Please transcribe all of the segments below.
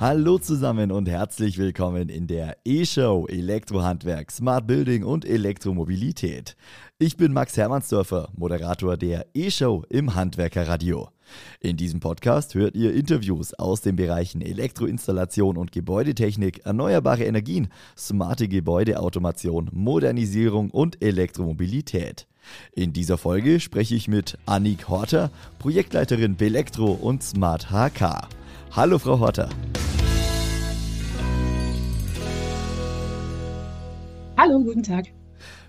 Hallo zusammen und herzlich willkommen in der E-Show Elektrohandwerk, Smart Building und Elektromobilität. Ich bin Max Hermannsdörfer, Moderator der E-Show im Handwerkerradio. In diesem Podcast hört ihr Interviews aus den Bereichen Elektroinstallation und Gebäudetechnik, erneuerbare Energien, smarte Gebäudeautomation, Modernisierung und Elektromobilität. In dieser Folge spreche ich mit Annik Horter, Projektleiterin Belektro und Smart HK. Hallo Frau Horter. Hallo, guten Tag.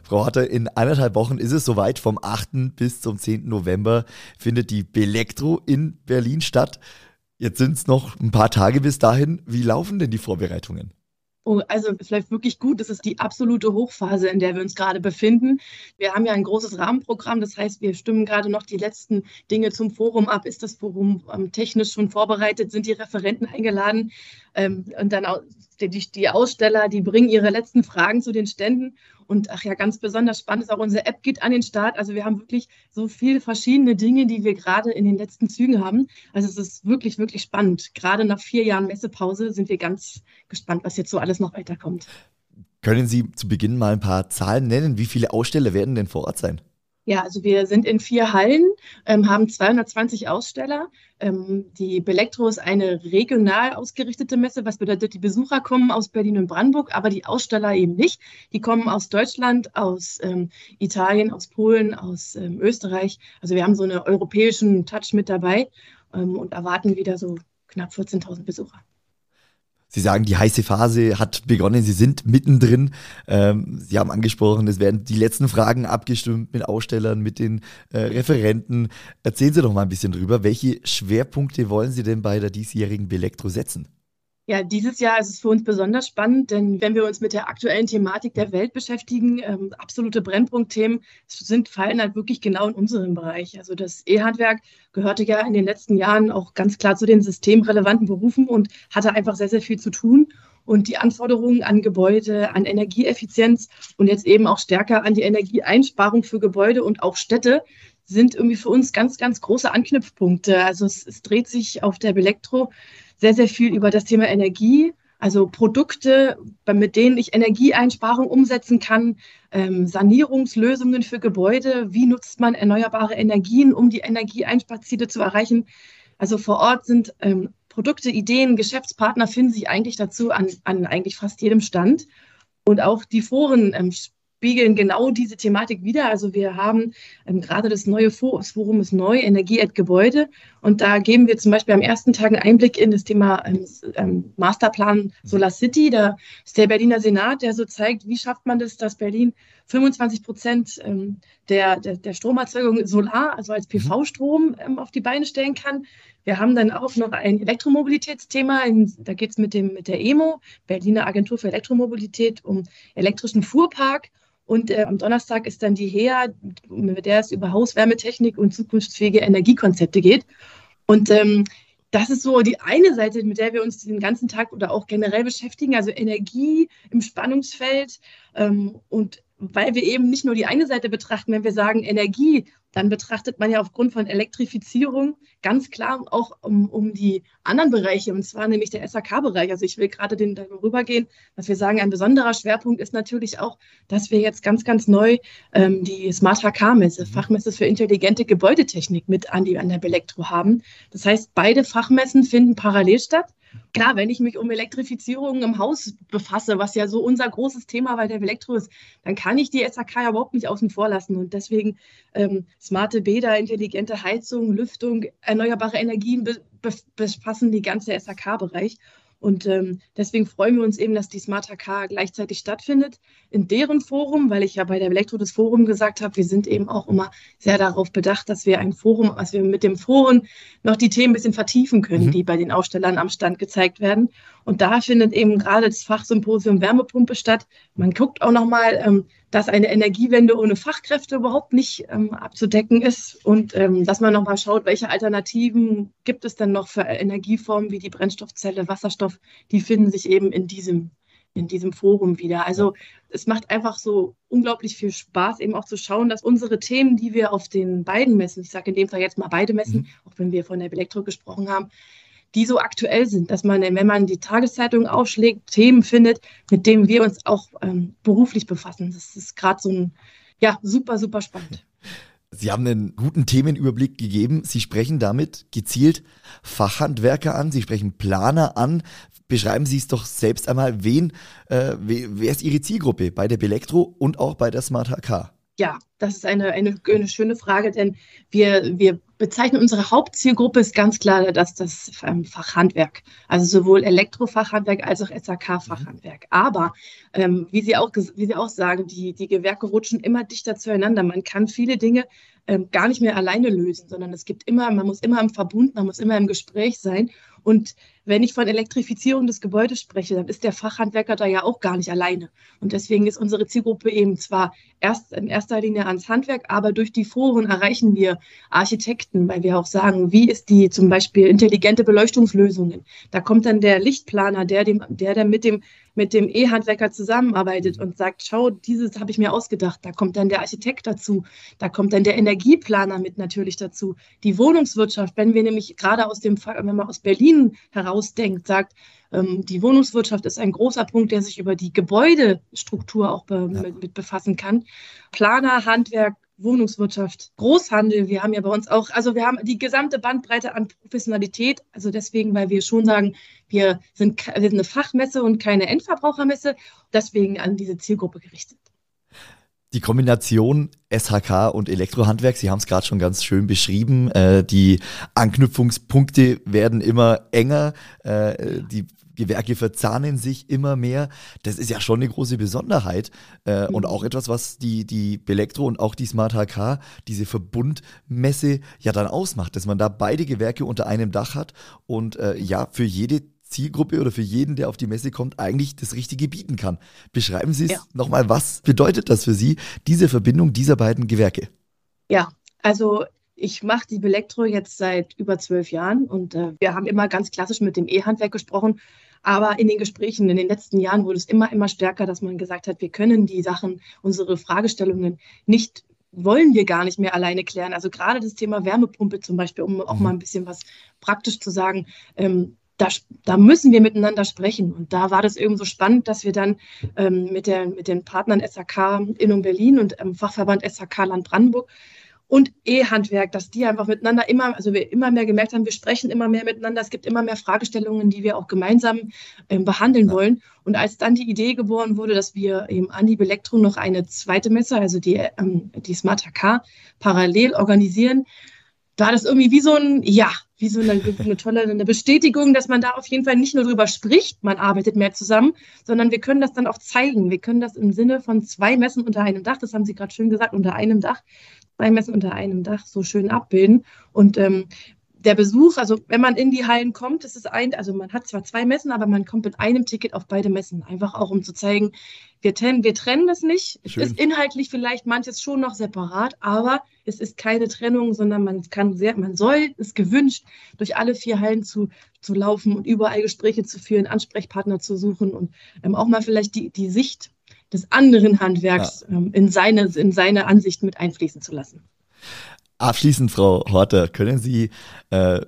Frau Horter, in eineinhalb Wochen ist es soweit. Vom 8. bis zum 10. November findet die Belektro in Berlin statt. Jetzt sind es noch ein paar Tage bis dahin. Wie laufen denn die Vorbereitungen? Oh, also es läuft wirklich gut. Das ist die absolute Hochphase, in der wir uns gerade befinden. Wir haben ja ein großes Rahmenprogramm. Das heißt, wir stimmen gerade noch die letzten Dinge zum Forum ab. Ist das Forum ähm, technisch schon vorbereitet? Sind die Referenten eingeladen? Ähm, und dann auch die, die Aussteller, die bringen ihre letzten Fragen zu den Ständen. Und ach ja, ganz besonders spannend ist auch unsere App geht an den Start. Also wir haben wirklich so viele verschiedene Dinge, die wir gerade in den letzten Zügen haben. Also es ist wirklich, wirklich spannend. Gerade nach vier Jahren Messepause sind wir ganz gespannt, was jetzt so alles noch weiterkommt. Können Sie zu Beginn mal ein paar Zahlen nennen? Wie viele Aussteller werden denn vor Ort sein? Ja, also wir sind in vier Hallen, ähm, haben 220 Aussteller. Ähm, die Belektro ist eine regional ausgerichtete Messe, was bedeutet, die Besucher kommen aus Berlin und Brandenburg, aber die Aussteller eben nicht. Die kommen aus Deutschland, aus ähm, Italien, aus Polen, aus ähm, Österreich. Also wir haben so einen europäischen Touch mit dabei ähm, und erwarten wieder so knapp 14.000 Besucher. Sie sagen, die heiße Phase hat begonnen, Sie sind mittendrin. Ähm, Sie haben angesprochen, es werden die letzten Fragen abgestimmt mit Ausstellern, mit den äh, Referenten. Erzählen Sie doch mal ein bisschen drüber. Welche Schwerpunkte wollen Sie denn bei der diesjährigen Belektro setzen? Ja, dieses Jahr ist es für uns besonders spannend, denn wenn wir uns mit der aktuellen Thematik der Welt beschäftigen, ähm, absolute Brennpunktthemen sind, fallen halt wirklich genau in unseren Bereich. Also das E-Handwerk gehörte ja in den letzten Jahren auch ganz klar zu den systemrelevanten Berufen und hatte einfach sehr, sehr viel zu tun. Und die Anforderungen an Gebäude, an Energieeffizienz und jetzt eben auch stärker an die Energieeinsparung für Gebäude und auch Städte sind irgendwie für uns ganz, ganz große Anknüpfpunkte. Also es, es dreht sich auf der Belektro sehr, sehr viel über das Thema Energie, also Produkte, mit denen ich Energieeinsparung umsetzen kann, ähm, Sanierungslösungen für Gebäude, wie nutzt man erneuerbare Energien, um die Energieeinsparziele zu erreichen. Also vor Ort sind ähm, Produkte, Ideen, Geschäftspartner finden sich eigentlich dazu an, an eigentlich fast jedem Stand. Und auch die Foren ähm, spiegeln genau diese Thematik wieder. Also wir haben ähm, gerade das neue Forum ist neu, Energie at Gebäude. Und da geben wir zum Beispiel am ersten Tag einen Einblick in das Thema ähm, ähm, Masterplan Solar City. Da ist der Berliner Senat, der so zeigt, wie schafft man das, dass Berlin 25 Prozent ähm, der, der, der, Stromerzeugung Solar, also als mhm. PV-Strom, ähm, auf die Beine stellen kann. Wir haben dann auch noch ein Elektromobilitätsthema. In, da geht es mit, mit der EMO, Berliner Agentur für Elektromobilität, um elektrischen Fuhrpark. Und äh, am Donnerstag ist dann die HEA, mit der es über Hauswärmetechnik und zukunftsfähige Energiekonzepte geht. Und ähm, das ist so die eine Seite, mit der wir uns den ganzen Tag oder auch generell beschäftigen, also Energie im Spannungsfeld ähm, und weil wir eben nicht nur die eine Seite betrachten, wenn wir sagen Energie, dann betrachtet man ja aufgrund von Elektrifizierung ganz klar auch um, um die anderen Bereiche, und zwar nämlich der SAK-Bereich. Also ich will gerade den darüber gehen, dass wir sagen, ein besonderer Schwerpunkt ist natürlich auch, dass wir jetzt ganz, ganz neu ähm, die Smart HK-Messe, mhm. Fachmesse für intelligente Gebäudetechnik mit an, die, an der Belektro haben. Das heißt, beide Fachmessen finden parallel statt. Klar, wenn ich mich um Elektrifizierung im Haus befasse, was ja so unser großes Thema bei der Elektro ist, dann kann ich die SAK ja überhaupt nicht außen vor lassen. Und deswegen ähm, smarte Bäder, intelligente Heizung, Lüftung, erneuerbare Energien be befassen die ganze SAK-Bereich. Und ähm, deswegen freuen wir uns eben, dass die Smart HK gleichzeitig stattfindet in deren Forum, weil ich ja bei der Elektro des Forum gesagt habe, wir sind eben auch immer sehr darauf bedacht, dass wir ein Forum, dass wir mit dem Forum noch die Themen ein bisschen vertiefen können, mhm. die bei den Ausstellern am Stand gezeigt werden. Und da findet eben gerade das Fachsymposium Wärmepumpe statt. Man guckt auch nochmal, ähm, dass eine Energiewende ohne Fachkräfte überhaupt nicht ähm, abzudecken ist und ähm, dass man nochmal schaut, welche Alternativen gibt es denn noch für Energieformen wie die Brennstoffzelle, Wasserstoff, die finden sich eben in diesem, in diesem Forum wieder. Also es macht einfach so unglaublich viel Spaß, eben auch zu schauen, dass unsere Themen, die wir auf den beiden Messen, ich sage in dem Fall jetzt mal beide Messen, mhm. auch wenn wir von der Elektro gesprochen haben, die so aktuell sind, dass man, wenn man die Tageszeitung aufschlägt, Themen findet, mit denen wir uns auch ähm, beruflich befassen. Das ist gerade so ein, ja, super, super spannend. Sie haben einen guten Themenüberblick gegeben. Sie sprechen damit gezielt Fachhandwerker an, Sie sprechen Planer an. Beschreiben Sie es doch selbst einmal, wen, äh, wer ist Ihre Zielgruppe bei der Belektro und auch bei der Smart HK? Ja, das ist eine, eine, eine schöne Frage, denn wir, wir bezeichnen unsere Hauptzielgruppe ist ganz klar dass das ähm, Fachhandwerk, also sowohl Elektrofachhandwerk als auch SAK-Fachhandwerk. Aber ähm, wie Sie auch wie Sie auch sagen, die die Gewerke rutschen immer dichter zueinander. Man kann viele Dinge ähm, gar nicht mehr alleine lösen, sondern es gibt immer, man muss immer im Verbund, man muss immer im Gespräch sein. Und wenn ich von Elektrifizierung des Gebäudes spreche, dann ist der Fachhandwerker da ja auch gar nicht alleine. Und deswegen ist unsere Zielgruppe eben zwar erst in erster Linie ans Handwerk, aber durch die Foren erreichen wir Architekten, weil wir auch sagen, wie ist die zum Beispiel intelligente Beleuchtungslösungen. Da kommt dann der Lichtplaner, der, dem, der dann mit dem mit dem E-Handwerker zusammenarbeitet und sagt, schau, dieses habe ich mir ausgedacht. Da kommt dann der Architekt dazu, da kommt dann der Energieplaner mit natürlich dazu. Die Wohnungswirtschaft, wenn wir nämlich gerade aus dem, wenn man aus Berlin herausdenkt, sagt, ähm, die Wohnungswirtschaft ist ein großer Punkt, der sich über die Gebäudestruktur auch be ja. mit, mit befassen kann. Planer, Handwerk, Wohnungswirtschaft, Großhandel. Wir haben ja bei uns auch, also wir haben die gesamte Bandbreite an Professionalität. Also deswegen, weil wir schon sagen, wir sind, wir sind eine Fachmesse und keine Endverbrauchermesse, deswegen an diese Zielgruppe gerichtet. Die Kombination SHK und Elektrohandwerk, Sie haben es gerade schon ganz schön beschrieben. Äh, die Anknüpfungspunkte werden immer enger. Äh, die Gewerke verzahnen sich immer mehr. Das ist ja schon eine große Besonderheit äh, und auch etwas, was die, die Belektro und auch die Smart HK, diese Verbundmesse ja dann ausmacht, dass man da beide Gewerke unter einem Dach hat und äh, ja, für jede Zielgruppe oder für jeden, der auf die Messe kommt, eigentlich das Richtige bieten kann. Beschreiben Sie es ja. nochmal, was bedeutet das für Sie, diese Verbindung dieser beiden Gewerke? Ja, also ich mache die Belektro jetzt seit über zwölf Jahren und äh, wir haben immer ganz klassisch mit dem E-Handwerk gesprochen aber in den Gesprächen in den letzten Jahren wurde es immer, immer stärker, dass man gesagt hat, wir können die Sachen, unsere Fragestellungen nicht wollen wir gar nicht mehr alleine klären. Also gerade das Thema Wärmepumpe zum Beispiel, um auch mhm. mal ein bisschen was praktisch zu sagen, ähm, da, da, müssen wir miteinander sprechen. Und da war das irgendwie so spannend, dass wir dann ähm, mit, der, mit den Partnern SAK Innung Berlin und ähm, Fachverband SAK Land Brandenburg und E-Handwerk, dass die einfach miteinander immer, also wir immer mehr gemerkt haben, wir sprechen immer mehr miteinander, es gibt immer mehr Fragestellungen, die wir auch gemeinsam ähm, behandeln ja. wollen. Und als dann die Idee geboren wurde, dass wir eben an die Belektro noch eine zweite Messe, also die, ähm, die Smart HK, parallel organisieren, war das irgendwie wie so ein, ja, wie so eine, eine, tolle eine Bestätigung, dass man da auf jeden Fall nicht nur drüber spricht, man arbeitet mehr zusammen, sondern wir können das dann auch zeigen. Wir können das im Sinne von zwei Messen unter einem Dach, das haben Sie gerade schön gesagt, unter einem Dach, zwei Messen unter einem Dach so schön abbilden. Und ähm, der Besuch, also wenn man in die Hallen kommt, ist es ein, also man hat zwar zwei Messen, aber man kommt mit einem Ticket auf beide Messen. Einfach auch, um zu zeigen, wir trennen, wir trennen das nicht. Schön. Es ist inhaltlich vielleicht manches schon noch separat, aber es ist keine Trennung, sondern man kann sehr, man soll, ist gewünscht, durch alle vier Hallen zu, zu laufen und überall Gespräche zu führen, Ansprechpartner zu suchen und ähm, auch mal vielleicht die, die Sicht des anderen Handwerks ja. ähm, in, seine, in seine Ansicht mit einfließen zu lassen. Abschließend, Frau Horter, können Sie äh,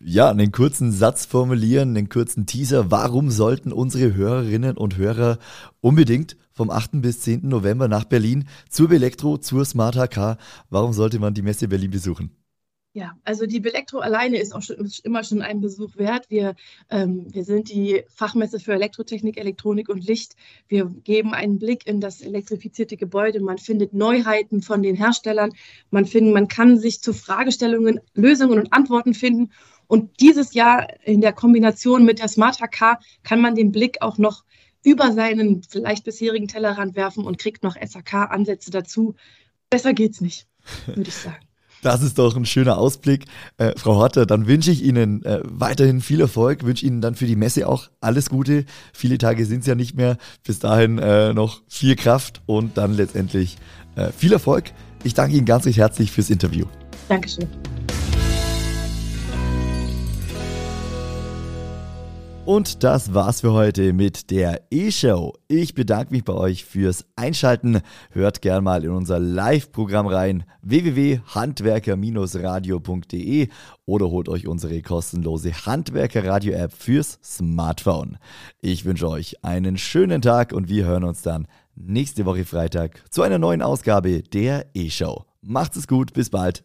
ja einen kurzen Satz formulieren, einen kurzen Teaser? Warum sollten unsere Hörerinnen und Hörer unbedingt vom 8. bis 10. November nach Berlin zur Belektro, zur Smart HK, warum sollte man die Messe Berlin besuchen? Ja, also die Belektro alleine ist auch schon, ist immer schon ein Besuch wert. Wir, ähm, wir sind die Fachmesse für Elektrotechnik, Elektronik und Licht. Wir geben einen Blick in das elektrifizierte Gebäude. Man findet Neuheiten von den Herstellern. Man, find, man kann sich zu Fragestellungen Lösungen und Antworten finden. Und dieses Jahr in der Kombination mit der Smart HK kann man den Blick auch noch über seinen vielleicht bisherigen Tellerrand werfen und kriegt noch SAK-Ansätze dazu. Besser geht's nicht, würde ich sagen. Das ist doch ein schöner Ausblick. Äh, Frau Horter, dann wünsche ich Ihnen äh, weiterhin viel Erfolg, wünsche Ihnen dann für die Messe auch alles Gute. Viele Tage sind es ja nicht mehr. Bis dahin äh, noch viel Kraft und dann letztendlich äh, viel Erfolg. Ich danke Ihnen ganz recht herzlich fürs Interview. Dankeschön. Und das war's für heute mit der E-Show. Ich bedanke mich bei euch fürs Einschalten. Hört gern mal in unser Live-Programm rein www.handwerker-radio.de oder holt euch unsere kostenlose Handwerker-Radio-App fürs Smartphone. Ich wünsche euch einen schönen Tag und wir hören uns dann nächste Woche Freitag zu einer neuen Ausgabe der E-Show. Macht's es gut, bis bald.